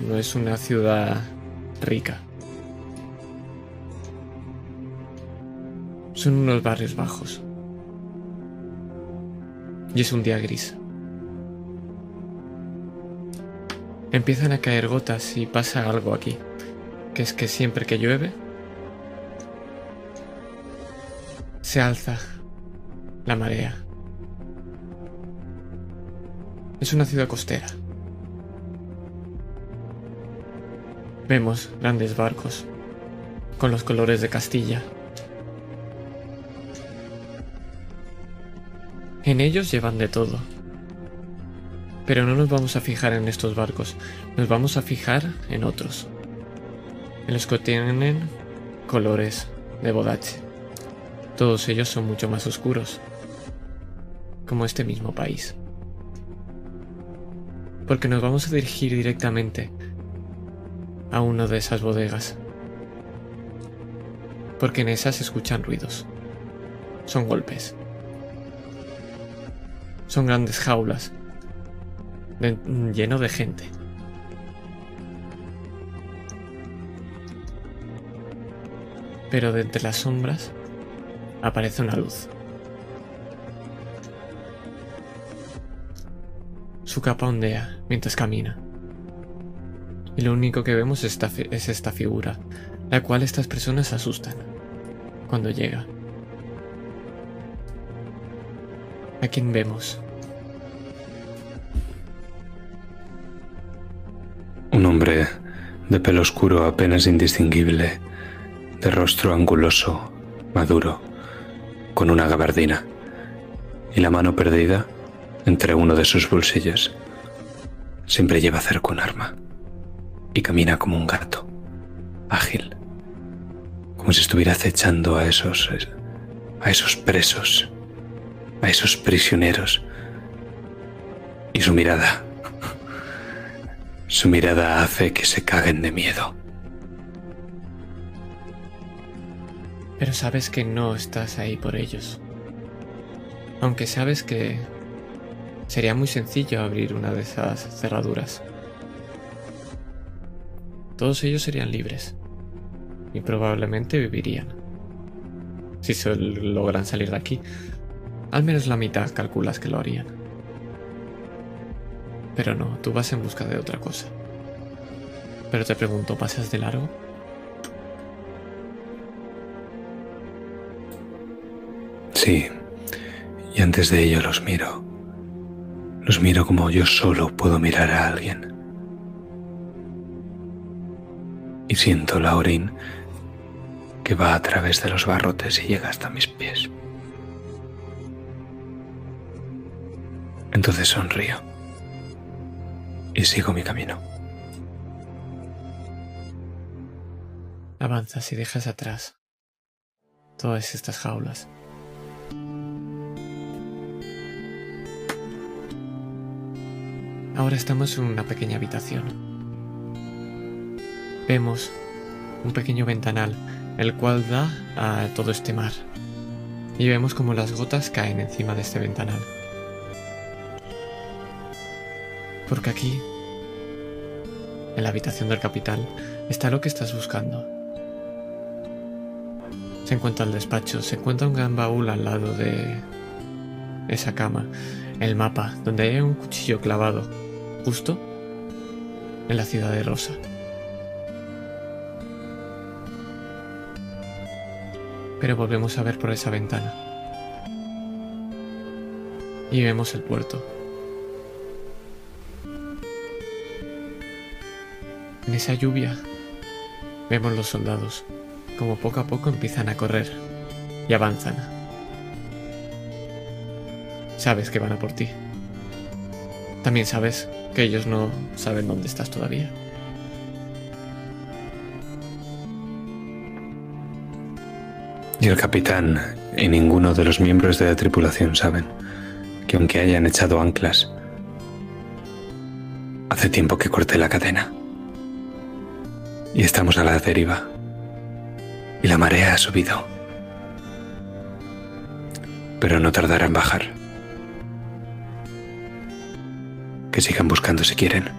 no es una ciudad rica. Son unos barrios bajos. Y es un día gris. Empiezan a caer gotas y pasa algo aquí, que es que siempre que llueve, se alza la marea. Es una ciudad costera. Vemos grandes barcos con los colores de Castilla. En ellos llevan de todo. Pero no nos vamos a fijar en estos barcos, nos vamos a fijar en otros. En los que tienen colores de bodache. Todos ellos son mucho más oscuros, como este mismo país. Porque nos vamos a dirigir directamente a una de esas bodegas. Porque en esas escuchan ruidos. Son golpes. Son grandes jaulas. lleno de gente. Pero de entre las sombras aparece una luz. Su capa ondea mientras camina. Y lo único que vemos es esta, es esta figura, la cual estas personas asustan cuando llega. ¿A quién vemos? Un hombre de pelo oscuro apenas indistinguible, de rostro anguloso, maduro, con una gabardina y la mano perdida entre uno de sus bolsillos. Siempre lleva cerca un arma y camina como un gato, ágil, como si estuviera acechando a esos a esos presos, a esos prisioneros. Y su mirada, su mirada hace que se caguen de miedo. Pero sabes que no estás ahí por ellos. Aunque sabes que sería muy sencillo abrir una de esas cerraduras. Todos ellos serían libres y probablemente vivirían. Si se logran salir de aquí, al menos la mitad calculas que lo harían. Pero no, tú vas en busca de otra cosa. Pero te pregunto, ¿pasas de largo? Sí, y antes de ello los miro. Los miro como yo solo puedo mirar a alguien. Y siento la orín que va a través de los barrotes y llega hasta mis pies. Entonces sonrío y sigo mi camino. Avanzas y dejas atrás todas estas jaulas. Ahora estamos en una pequeña habitación vemos un pequeño ventanal, el cual da a todo este mar. Y vemos como las gotas caen encima de este ventanal. Porque aquí, en la habitación del capitán, está lo que estás buscando. Se encuentra el despacho, se encuentra un gran baúl al lado de esa cama, el mapa, donde hay un cuchillo clavado, justo en la ciudad de Rosa. Pero volvemos a ver por esa ventana. Y vemos el puerto. En esa lluvia vemos los soldados, como poco a poco empiezan a correr y avanzan. Sabes que van a por ti. También sabes que ellos no saben dónde estás todavía. Y el capitán y ninguno de los miembros de la tripulación saben que aunque hayan echado anclas, hace tiempo que corté la cadena. Y estamos a la deriva. Y la marea ha subido. Pero no tardará en bajar. Que sigan buscando si quieren.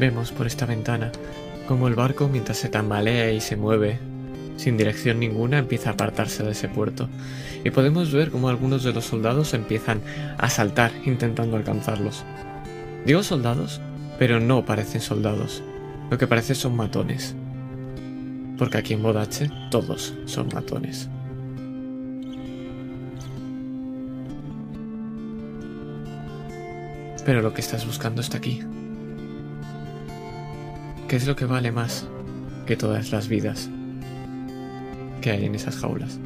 Vemos por esta ventana como el barco, mientras se tambalea y se mueve sin dirección ninguna, empieza a apartarse de ese puerto. Y podemos ver como algunos de los soldados empiezan a saltar intentando alcanzarlos. Digo soldados, pero no parecen soldados. Lo que parece son matones. Porque aquí en Bodache todos son matones. Pero lo que estás buscando está aquí. ¿Qué es lo que vale más que todas las vidas que hay en esas jaulas?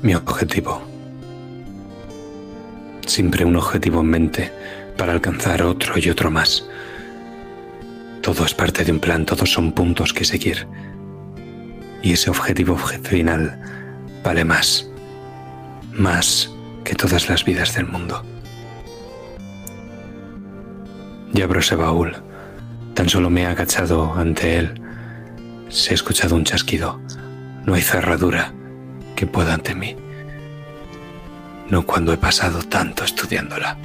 Mi objetivo. Siempre un objetivo en mente para alcanzar otro y otro más. Todo es parte de un plan, todos son puntos que seguir. Y ese objetivo final vale más. Más que todas las vidas del mundo. Y abro ese baúl. Tan solo me he agachado ante él. Se ha escuchado un chasquido. No hay cerradura que pueda ante mí. No cuando he pasado tanto estudiándola.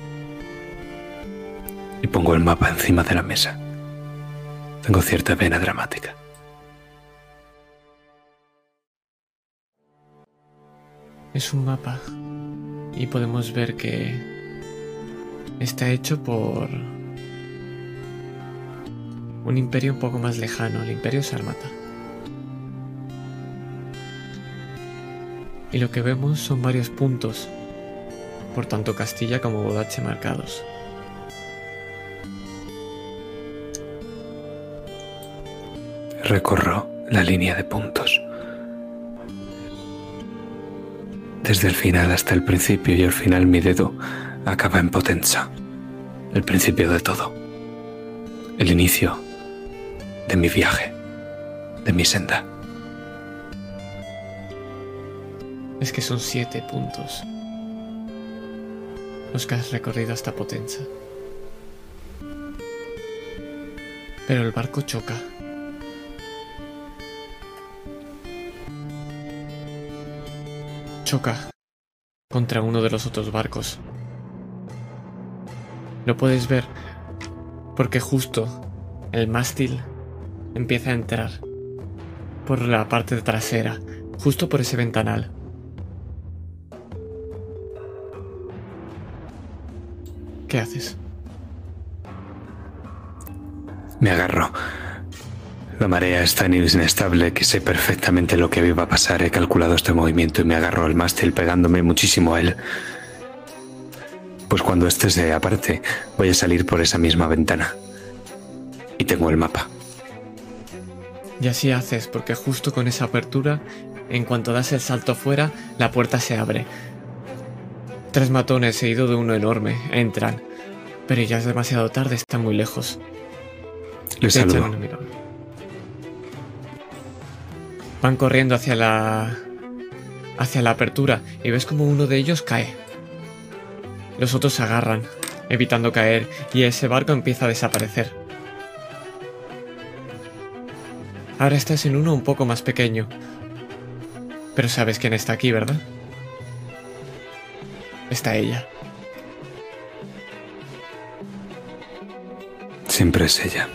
Y pongo el mapa encima de la mesa. Tengo cierta vena dramática. Es un mapa y podemos ver que está hecho por un imperio un poco más lejano, el imperio Sarmata. Y lo que vemos son varios puntos, por tanto Castilla como Bodache marcados. Recorro la línea de puntos. Desde el final hasta el principio y al final mi dedo acaba en Potenza, el principio de todo, el inicio de mi viaje, de mi senda. Es que son siete puntos los que has recorrido hasta Potenza. Pero el barco choca. Choca contra uno de los otros barcos. Lo puedes ver porque justo el mástil empieza a entrar por la parte trasera, justo por ese ventanal. ¿Qué haces? Me agarro. La marea es tan inestable que sé perfectamente lo que iba a pasar. He calculado este movimiento y me agarro al mástil pegándome muchísimo a él. Pues cuando este se aparte, voy a salir por esa misma ventana. Y tengo el mapa. Y así haces, porque justo con esa apertura, en cuanto das el salto fuera, la puerta se abre. Tres matones seguido de uno enorme entran, pero ya es demasiado tarde, están muy lejos. Les saludo. Van corriendo hacia la hacia la apertura y ves como uno de ellos cae. Los otros se agarran, evitando caer, y ese barco empieza a desaparecer. Ahora estás en uno un poco más pequeño. Pero sabes quién está aquí, ¿verdad? Está ella. Siempre es ella.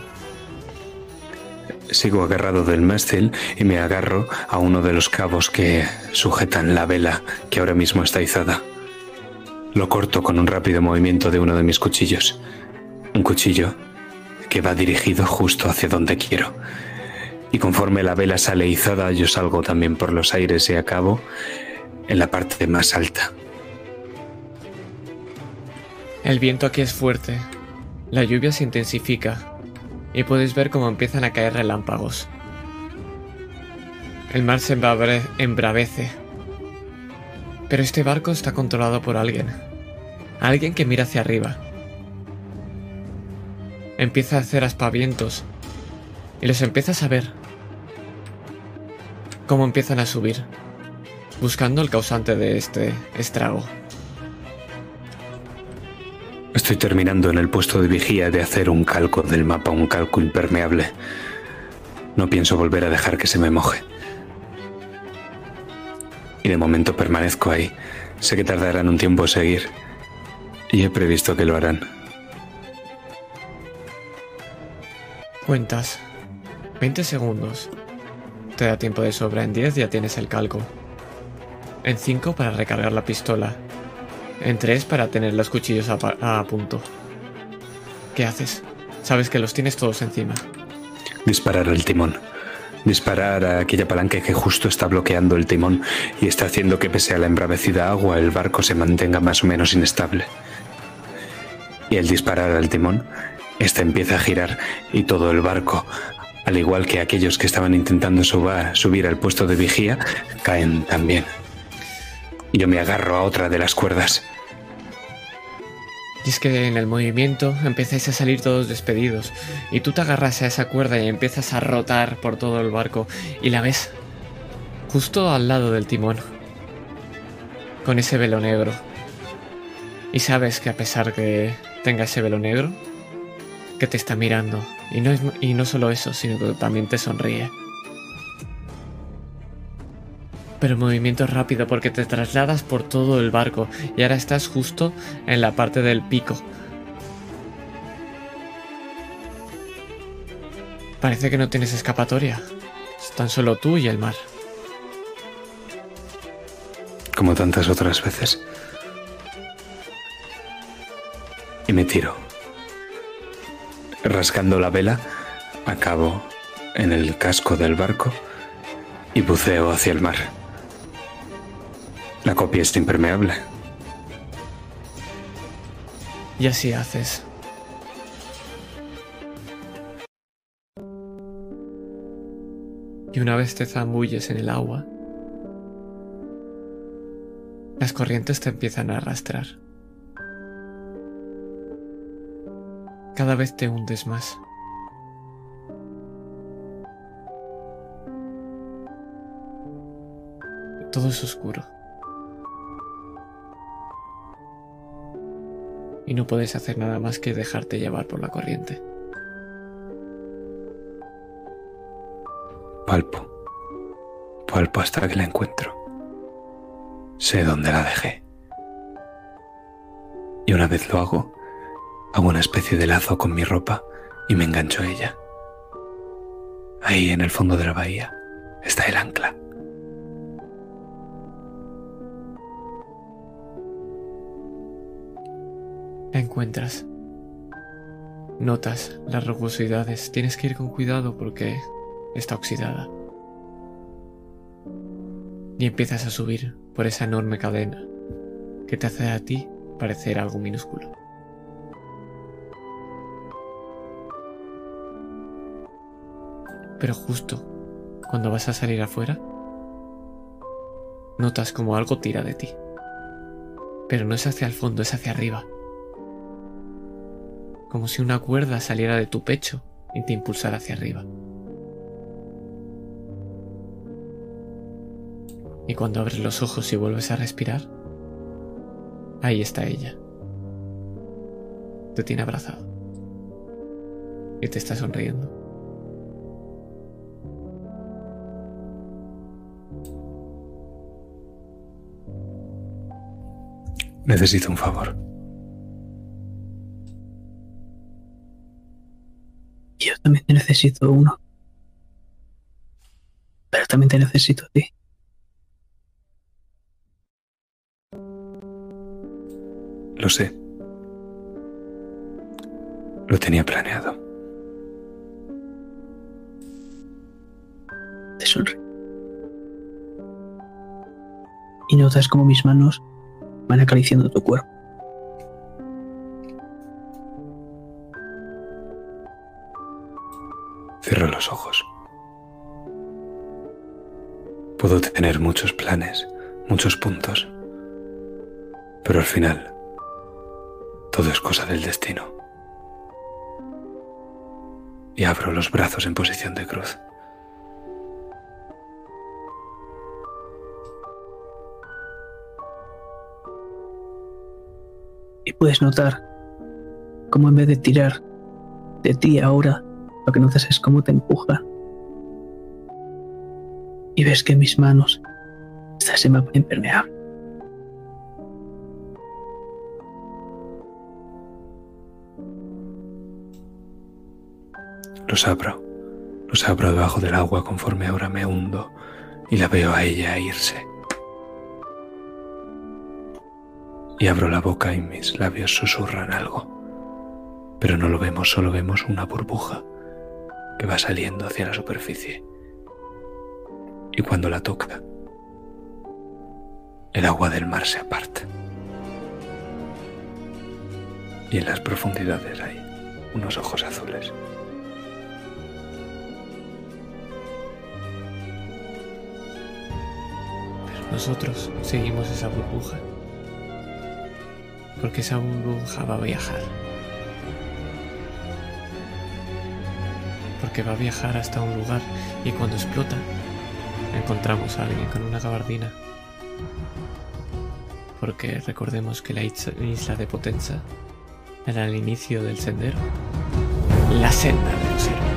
Sigo agarrado del mástil y me agarro a uno de los cabos que sujetan la vela que ahora mismo está izada. Lo corto con un rápido movimiento de uno de mis cuchillos. Un cuchillo que va dirigido justo hacia donde quiero. Y conforme la vela sale izada, yo salgo también por los aires y acabo en la parte más alta. El viento aquí es fuerte. La lluvia se intensifica y puedes ver cómo empiezan a caer relámpagos. El mar se embravece. Pero este barco está controlado por alguien. Alguien que mira hacia arriba. Empieza a hacer aspavientos y los empiezas a ver cómo empiezan a subir, buscando el causante de este estrago. Estoy terminando en el puesto de vigía de hacer un calco del mapa, un calco impermeable. No pienso volver a dejar que se me moje. Y de momento permanezco ahí. Sé que tardarán un tiempo en seguir. Y he previsto que lo harán. Cuentas. 20 segundos. Te da tiempo de sobra. En 10 ya tienes el calco. En 5 para recargar la pistola. En 3 para tener los cuchillos a, punto. ¿Qué haces? Sabes que los tienes todos encima. Disparar el timón. Disparar a aquella palanca que justo está bloqueando el timón y está haciendo que pese a la embravecida agua el barco se mantenga más o menos inestable. Y al disparar al timón, este empieza a girar y todo el barco, al igual que aquellos que estaban intentando subir al puesto de vigía, caen también. Yo me agarro a otra de las cuerdas. Y es que en el movimiento empezáis a salir todos despedidos. Y tú te agarras a esa cuerda y empiezas a rotar por todo el barco. Y la ves justo al lado del timón. Con ese velo negro. Y sabes que a pesar que tenga ese velo negro, que te está mirando. Y no, es, y no solo eso, sino que también te sonríe. Pero el movimiento es rápido porque te trasladas por todo el barco y ahora estás justo en la parte del pico. Parece que no tienes escapatoria. Es tan solo tú y el mar. Como tantas otras veces. Y me tiro. Rascando la vela, acabo en el casco del barco y buceo hacia el mar. La copia está impermeable. Y así haces. Y una vez te zambulles en el agua, las corrientes te empiezan a arrastrar. Cada vez te hundes más. Todo es oscuro. y no puedes hacer nada más que dejarte llevar por la corriente. Palpo. Palpo hasta que la encuentro. Sé dónde la dejé. Y una vez lo hago, hago una especie de lazo con mi ropa y me engancho a ella. Ahí en el fondo de la bahía está el ancla. La encuentras. Notas las rugosidades. Tienes que ir con cuidado porque está oxidada. Y empiezas a subir por esa enorme cadena que te hace a ti parecer algo minúsculo. Pero justo cuando vas a salir afuera, notas como algo tira de ti. Pero no es hacia el fondo, es hacia arriba como si una cuerda saliera de tu pecho y te impulsara hacia arriba. Y cuando abres los ojos y vuelves a respirar, ahí está ella. Te tiene abrazado. Y te está sonriendo. Necesito un favor. Yo también te necesito uno. Pero también te necesito a ti. Lo sé. Lo tenía planeado. Te sonríe. Y notas como mis manos van acariciando tu cuerpo. Cierro los ojos. Puedo tener muchos planes, muchos puntos, pero al final todo es cosa del destino. Y abro los brazos en posición de cruz. Puedes notar cómo en vez de tirar de ti ahora lo que notas es cómo te empuja. Y ves que en mis manos está ese mapa. Los abro, los abro debajo del agua conforme ahora me hundo y la veo a ella irse. Y abro la boca y mis labios susurran algo. Pero no lo vemos, solo vemos una burbuja que va saliendo hacia la superficie. Y cuando la toca, el agua del mar se aparta. Y en las profundidades hay unos ojos azules. Pero nosotros seguimos esa burbuja. Porque esa burbuja va a viajar. Porque va a viajar hasta un lugar y cuando explota encontramos a alguien con una gabardina. Porque recordemos que la isla de Potenza era el inicio del sendero. La senda de los héroes.